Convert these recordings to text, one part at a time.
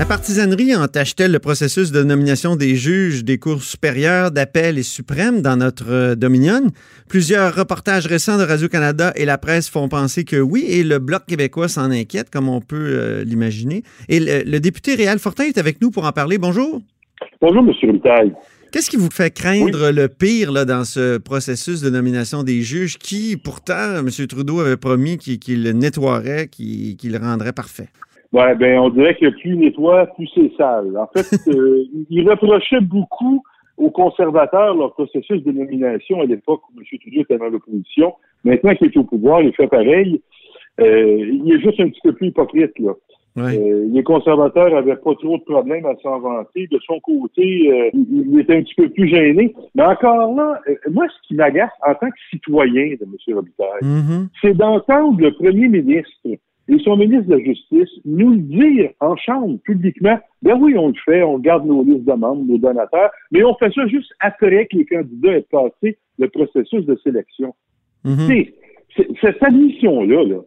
La partisanerie entache-t-elle le processus de nomination des juges des cours supérieures, d'appel et suprêmes dans notre euh, Dominion? Plusieurs reportages récents de Radio-Canada et la presse font penser que oui, et le Bloc québécois s'en inquiète, comme on peut euh, l'imaginer. Et le, député Réal Fortin est avec nous pour en parler. Bonjour. Bonjour, M. Vitaille. Qu'est-ce qui vous fait craindre le pire là, dans ce processus de nomination des juges qui, pourtant, M. Trudeau avait promis qu'il nettoierait, qu'il le rendrait parfait? Ouais, ben on dirait que plus il nettoie, plus c'est sale. En fait, euh, il reprochait beaucoup aux conservateurs leur processus de nomination à l'époque où M. Trudeau était dans l'opposition. Maintenant qu'il est au pouvoir, il fait pareil. Euh, il est juste un petit peu plus hypocrite, là. Euh, les conservateurs avaient pas trop de problèmes à s'en vanter. De son côté, euh, il, était un petit peu plus gêné. Mais encore là, moi, ce qui m'agace en tant que citoyen de M. Robitaille, mm-hmm. c'est d'entendre le premier ministre et son ministre de la Justice nous le dire en chambre, publiquement, ben oui, on le fait, on garde nos listes de membres, nos donateurs, mais on fait ça juste après que les candidats aient passé le processus de sélection. Mhm. Cette admission-là, -là,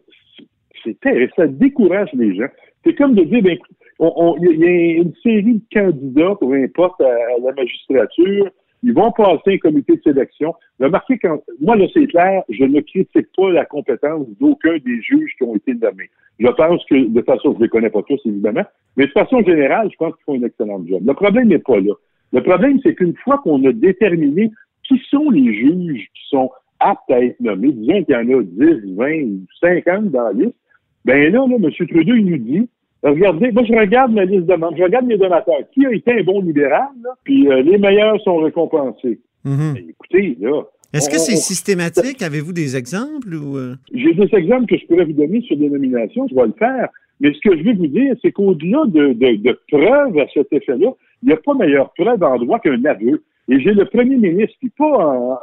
c'est ça décourage les gens. C'est comme de dire, ben, il y a une série de candidats, peu importe, à la magistrature, ils vont passer un comité de sélection. Remarquez, quand, moi, là, c'est clair, je ne critique pas la compétence d'aucun des juges qui ont été nommés. Je pense que, de façon, je ne les connais pas tous, évidemment, mais de façon générale, je pense qu'ils font une excellente job. Le problème n'est pas là. Le problème, c'est qu'une fois qu'on a déterminé qui sont les juges qui sont aptes à être nommés, disons qu'il y en a 10, 20 ou 50 dans la liste, ben là, là, M. Trudeau, il nous dit, Regardez, moi, je regarde ma liste de membres, je regarde mes donateurs. Qui a été un bon libéral, là? Puis euh, les meilleurs sont récompensés. Mhm. Ben, écoutez, là. Est-ce que c'est systématique? Avez-vous des exemples ou. Euh? J'ai des exemples que je pourrais vous donner sur des nominations, je vais le faire. Mais ce que je veux vous dire, c'est qu'au-delà de, de, preuves à cet effet-là, il n'y a pas meilleure preuve en droit qu'un aveu. Et j'ai le premier ministre qui, pas en,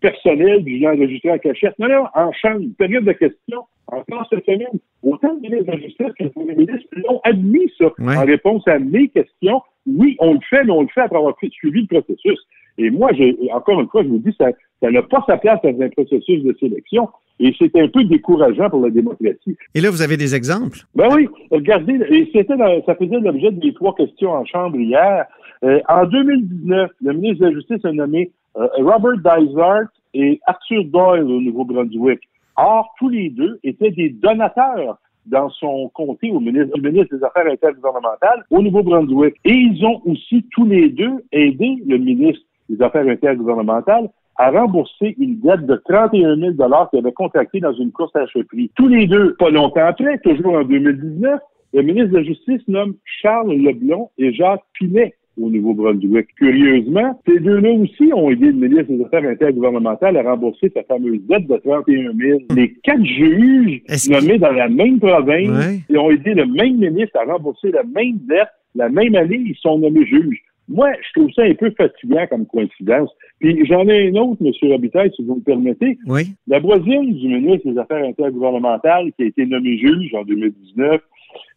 personnel du genre enregistré en cachette, non, non, en chambre, période de questions, encore cette semaine, autant le ministre de la Justice que le premier ministre l'ont admis ça en réponse à mes questions. Oui, on le fait, mais on le fait après avoir suivi le processus. Et moi, encore une fois, je vous dis, ça, ça n'a pas sa place dans un processus de sélection. Et c'est un peu décourageant pour la démocratie. Et là, vous avez des exemples? Ben oui. Regardez, et c'était ça faisait l'objet des trois questions en chambre hier. Euh, en 2019, le ministre de la Justice a nommé euh, Robert Dysart et Arthur Doyle au Nouveau-Brunswick. Or, tous les deux étaient des donateurs dans son comté au ministre, des Affaires intergouvernementales au Nouveau-Brunswick. Et ils ont aussi tous les deux aidé le ministre des Affaires intergouvernementales à rembourser une dette de 31 000 qu'il avait contractée dans une course à chefferie. Tous les deux, pas longtemps après, toujours en 2019, le ministre de la Justice nomme Charles Leblon et Jacques Pinet au Nouveau-Brunswick. Curieusement, ces deux-là aussi ont aidé le ministre des Affaires intergouvernementales à rembourser sa fameuse dette de 31 000. Les quatre juges nommés dans la même province et ont aidé le même ministre à rembourser la même dette la même année, ils sont nommés juges. Moi, je trouve ça un peu fatigant comme coïncidence. Puis j'en ai un autre, M. Robitaille, si vous me permettez. Oui. La voisine du ministre des Affaires intergouvernementales qui a été nommée juge en 2019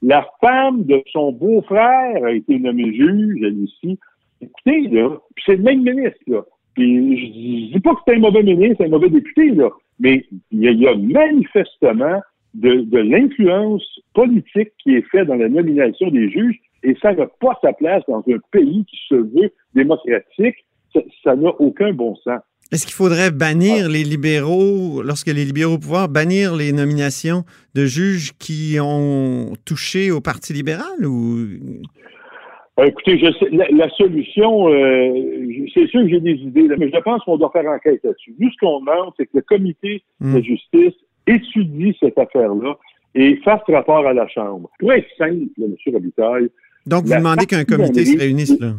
la femme de son beau-frère a été nommée juge, elle aussi. Écoutez, là, c'est le même ministre, là. Puis je, dis pas que c'est un mauvais ministre, un mauvais député, mais il y, a, manifestement de, l'influence politique qui est faite dans la nomination des juges, et ça n'a pas sa place dans un pays qui se veut démocratique. Ça n'a aucun bon sens. Est-ce qu'il faudrait bannir les libéraux, lorsque les libéraux au pouvoir, bannir les nominations de juges qui ont touché au Parti libéral ou? Euh, Écoutez, je sais, la, solution, euh, c'est sûr que j'ai des idées, mais je pense qu'on doit faire enquête là-dessus. Vu ce qu'on demande, c'est que le comité de hmm. justice étudie cette affaire-là et fasse rapport à la Chambre. Pour être simple, M. Robitaille. Donc, vous demandez qu'un comité se réunisse, là?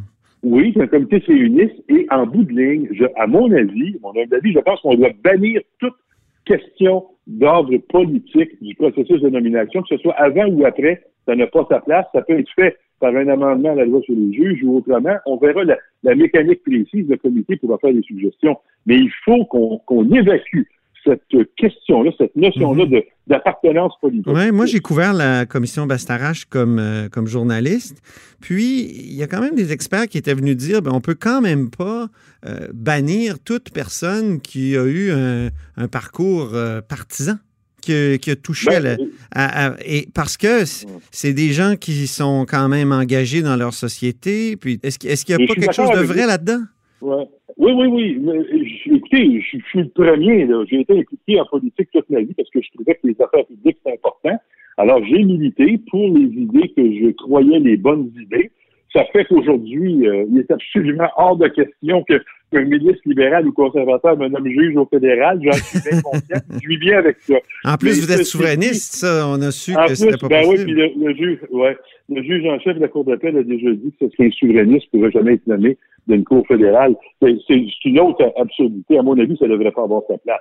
Oui, qu'un comité se réunisse et en bout de ligne, je, à mon avis, mon avis, je pense qu'on doit bannir toute question d'ordre politique du processus de nomination, que ce soit avant ou après, ça n'a pas sa place. Ça peut être fait par un amendement à la loi sur les juges ou autrement. On verra la, mécanique précise. Le comité pourra faire des suggestions. Mais il faut qu'on évacue cette question-là, cette notion-là mhm. d'appartenance politique. Moi j'ai couvert la commission Bastarache comme, euh, comme journaliste. Puis il y a quand même des experts qui étaient venus dire ben, on peut quand même pas euh, bannir toute personne qui a eu un, parcours euh, partisan. Qui, qui, a touché ben, à, et parce que c'est des gens qui sont quand même engagés dans leur société. Puis est-ce qu'il n'y a pas quelque chose de vrai là-dedans? Ouais. Oui, oui, oui. Mais, écoutez, je, suis le premier. J'ai été impliqué en politique toute ma vie parce que je trouvais que les affaires publiques, c'est important. Alors, j'ai milité pour les idées que je croyais les bonnes idées. Ça fait qu'aujourd'hui, euh, il est absolument hors de question que qu'un ministre libéral ou conservateur me nomme juge au fédéral. J'en suis bien conscient. je vis bien avec ça. En plus, vous êtes souverainiste, ça, on a su que c'était pas ben possible. Oui, puis le, juge, ouais, le juge en chef de la Cour d'appel a déjà dit que ce serait un souverainiste ne pourrait jamais être nommé d'une Cour fédérale. C'est une autre absurdité. À mon avis, ça ne devrait pas avoir sa place.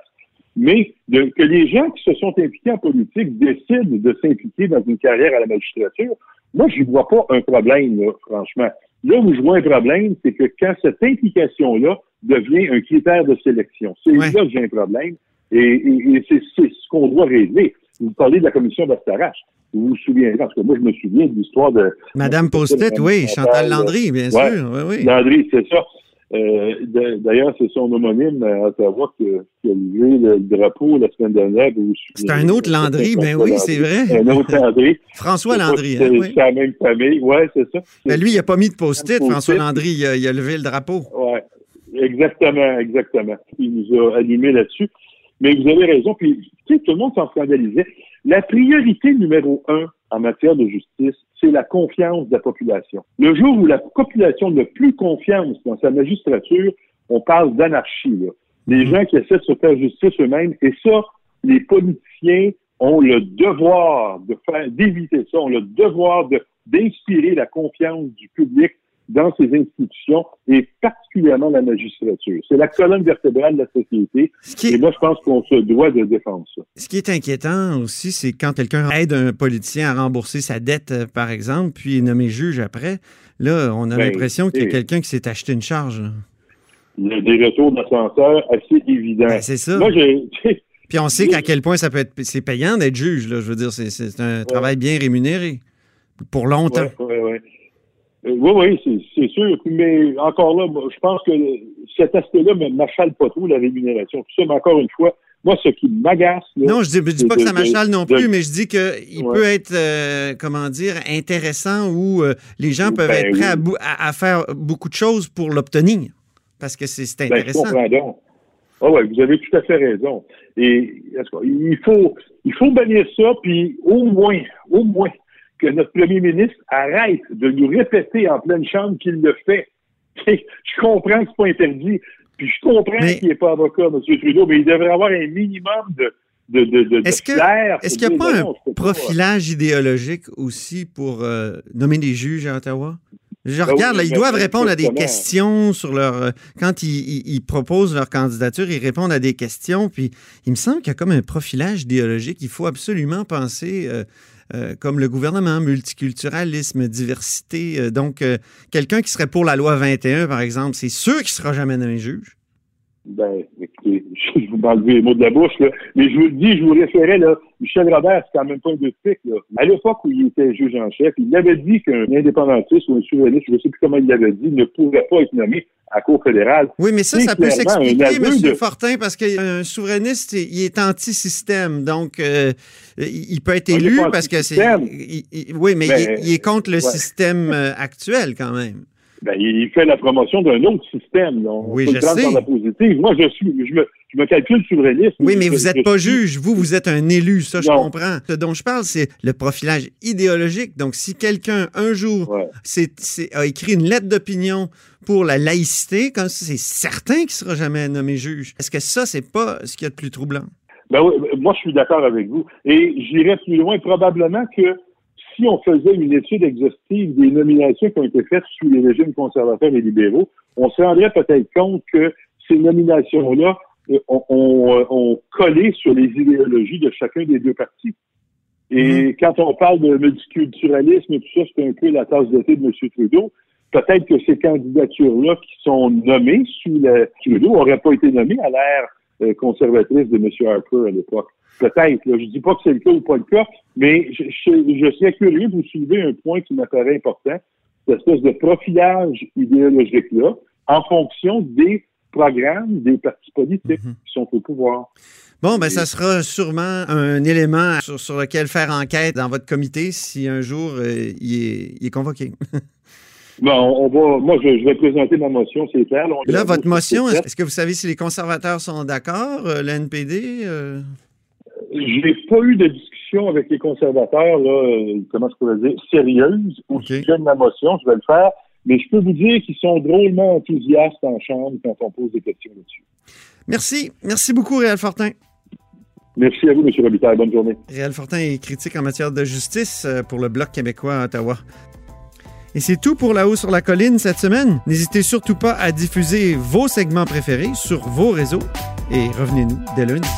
Mais que les gens qui se sont impliqués en politique décident de s'impliquer dans une carrière à la magistrature, moi, je ne vois pas un problème, franchement. Là où je vois un problème, c'est que quand cette implication-là devient un critère de sélection, c'est là que j'ai un problème. Et, c'est ce qu'on doit régler. Vous parlez de la commission d'Astarache. Vous vous souvenez, parce que moi, je me souviens de l'histoire de... Madame Postet, oui, Chantal Landry, bien sûr. Oui, oui. Landry, c'est ça. Euh, D'ailleurs, c'est son homonyme à Ottawa qui, qui a levé le, drapeau la semaine dernière. C'est un autre Landry, ben oui, c'est vrai. Un autre Landry. François Landry. Hein, c'est la même famille, oui, c'est ça. Mais lui, il n'a pas mis de post-it, François Landry, il a, il a, levé le drapeau. Oui, exactement, exactement. Il nous a animés là-dessus. Mais vous avez raison, puis tu sais, tout le monde s'en scandalisait. La priorité numéro un en matière de justice, c'est la confiance de la population. Le jour où la population n'a plus confiance dans sa magistrature, on parle d'anarchie. Les mhm. gens qui essaient de se faire justice eux-mêmes, et ça, les politiciens ont le devoir de faire, d'éviter ça, ont le devoir de, d'inspirer la confiance du public dans ces institutions et particulièrement la magistrature. C'est la colonne vertébrale de la société. Et moi, je pense qu'on se doit de défendre ça. Ce qui est inquiétant aussi, c'est quand quelqu'un aide un politicien à rembourser sa dette, euh, par exemple, puis est nommé juge après. Là, on a ben, l'impression qu'il y a quelqu'un qui s'est acheté une charge. Il y a des retours d'ascenseur assez évidents. Ben, c'est ça. Moi, j'ai... Puis on sait qu'à quel point ça peut être c'est payant d'être juge. Là. Je veux dire, c'est, un travail bien rémunéré pour longtemps. Oui. Euh, oui, oui, c'est sûr. Mais encore là, je pense que cet aspect-là ne m'achale pas trop, la rémunération. Tout ça, mais encore une fois, moi, ce qui m'agace. Non, je dis, dis pas que ça m'achale non plus, mais je dis qu'il peut être, euh, comment dire, intéressant où euh, les gens peuvent ben être prêts à, faire beaucoup de choses pour l'obtenir. Parce que c'est intéressant. Ben, je comprends donc. Ah ouais, vous avez tout à fait raison. Et il faut, il faut bannir ça, puis au moins, au moins, que notre premier ministre arrête de nous répéter en pleine chambre qu'il le fait. je comprends que c'est pas interdit, puis je comprends qu'il n'est pas avocat, M. Trudeau, mais il devrait avoir un minimum de, de, de, de Est-ce qu'il n'y a pas un profilage idéologique aussi pour euh, nommer des juges à Ottawa? Je ben regarde, là, ils doivent répondre à des questions sur leur. Euh, quand ils, proposent leur candidature, ils répondent à des questions. Puis il me semble qu'il y a comme un profilage idéologique. Il faut absolument penser euh, euh, comme le gouvernement, multiculturalisme, diversité. donc, quelqu'un qui serait pour la loi 21, par exemple, c'est sûr qu'il sera jamais nommé juge. Ben, écoutez, je vous m'enlevez les mots de la bouche, là. Mais je vous le dis, je vous référais, là, Michel Robert, c'est quand même pas un de là. À l'époque où il était juge en chef, il avait dit qu'un indépendantiste ou un souverainiste, je ne sais plus comment il l'avait dit, ne pourrait pas être nommé à Cour fédérale. Oui, mais ça, ça peut s'expliquer, M. Fortin, parce qu'un souverainiste, il est anti-système. Donc, euh, il peut être élu parce que c'est. Oui, mais ben, il, est contre le système euh, actuel, quand même. Ben, il fait la promotion d'un autre système. oui, je sais. la positive. Moi, je suis, je me, je me calcule souverainiste. Oui, mais vous n'êtes pas juge. Vous, vous êtes un élu. Ça, je comprends. Ce dont je parle, c'est le profilage idéologique. Donc, si quelqu'un, un jour, a écrit une lettre d'opinion pour la laïcité, comme c'est certain qu'il ne sera jamais nommé juge. Est-ce que ça, c'est pas ce qu'il y a de plus troublant? Ben oui, moi, je suis d'accord avec vous. Et j'irais plus loin, probablement que si on faisait une étude exhaustive des nominations qui ont été faites sous les régimes conservateurs et libéraux, on se rendrait peut-être compte que ces nominations-là euh, ont, ont, collé sur les idéologies de chacun des deux partis. Et mm-hmm. quand on parle de multiculturalisme et tout ça, c'est un peu la tasse de thé de M. Trudeau. Peut-être que ces candidatures-là qui sont nommées sous le Trudeau n'auraient pas été nommées à l'ère euh, conservatrice de M. Harper à l'époque. Peut-être, je dis pas que c'est le cas ou pas le cas, mais je, je, serais curieux de vous soulever un point qui m'apparaît important, cette espèce de profilage idéologique-là, en fonction des programmes des partis politiques mhm. qui sont au pouvoir. Bon, ben, ça sera sûrement un élément sur, lequel faire enquête dans votre comité si un jour euh, il, est, convoqué. bon, on va, moi, je, vais présenter ma motion, c'est clair. Là, votre motion, est-ce que vous savez si les conservateurs sont d'accord, euh, l'NPD? Euh? J'ai pas eu de discussion avec les conservateurs, là, comment je pourrais dire, sérieuse au sujet de ma motion. Je vais le faire. Mais je peux vous dire qu'ils sont drôlement enthousiastes en chambre quand on pose des questions là-dessus. Merci. Merci beaucoup, Réal Fortin. Merci à vous, M. Robitaille. Bonne journée. Réal Fortin est critique en matière de justice euh, pour le Bloc québécois à Ottawa. Et c'est tout pour La Haut sur la Colline cette semaine. N'hésitez surtout pas à diffuser vos segments préférés sur vos réseaux et revenez-nous dès lundi.